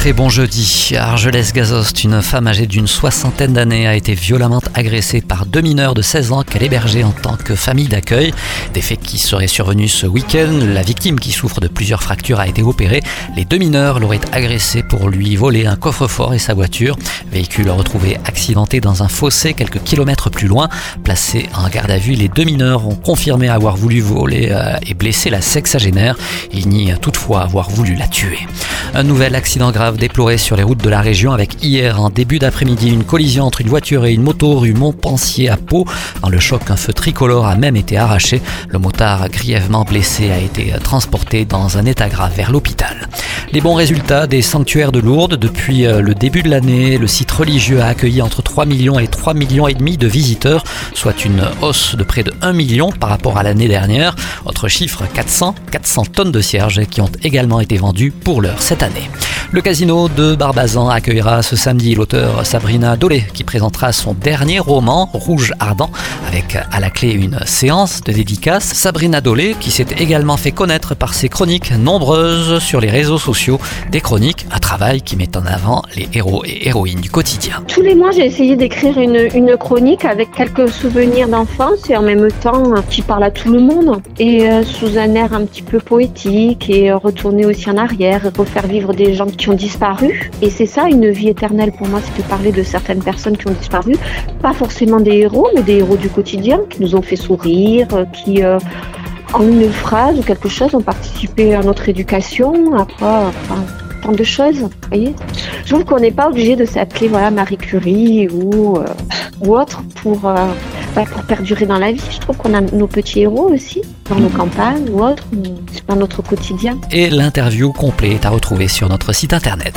Très bon jeudi. À Argelès-Gazost, une femme âgée d'une soixantaine d'années a été violemment agressée par deux mineurs de 16 ans qu'elle hébergeait en tant que famille d'accueil. Des faits qui seraient survenus ce week-end. La victime, qui souffre de plusieurs fractures, a été opérée. Les deux mineurs l'auraient agressée pour lui voler un coffre-fort et sa voiture. Véhicule retrouvé accidenté dans un fossé quelques kilomètres plus loin. Placé en garde à vue, les deux mineurs ont confirmé avoir voulu voler euh, et blesser la sexagénaire. Ils nient toutefois avoir voulu la tuer. Un nouvel accident grave déploré sur les routes de la région avec hier en début d'après-midi une collision entre une voiture et une moto rue Montpensier à Pau. Dans le choc, un feu tricolore a même été arraché. Le motard grièvement blessé a été transporté dans un état grave vers l'hôpital. Les bons résultats des sanctuaires de Lourdes depuis euh, le début de l'année, le site religieux a accueilli entre 3 millions et 3 millions et demi de visiteurs, soit une hausse de près de 1 million par rapport à l'année dernière. Autre chiffre, 400, 400 tonnes de cierges qui ont également été vendues pour l'heure cette année. Le casino de Barbazan accueillera ce samedi l'auteur Sabrina Dolé qui présentera son dernier roman Rouge Ardent avec à la clé une séance de dédicace. Sabrina Dolé qui s'est également fait connaître par ses chroniques nombreuses sur les réseaux sociaux. Des chroniques, un travail qui met en avant les héros et héroïnes du quotidien. Tous les mois, j'ai essayé d'écrire une, une, chronique avec quelques souvenirs d'enfance et en même temps qui parle à tout le monde et euh, sous un air un petit peu poétique et euh, retourner aussi en arrière refaire vivre des gens qui ont disparu. Et c'est ça, une vie éternelle pour moi, c'est de parler de certaines personnes qui ont disparu. Pas forcément des héros, mais des héros du quotidien qui nous ont fait sourire, qui, euh, en une phrase ou quelque chose, ont participé à notre éducation, à quoi, tant de choses. Je trouve qu'on n'est pas obligé de s'appeler voilà Marie Curie ou, euh, autre pour, euh, bah, pour perdurer dans la vie. Je trouve qu'on a nos petits héros aussi dans nos campagnes ou autres, dans notre quotidien. Et l'interview complète à retrouver sur notre site internet.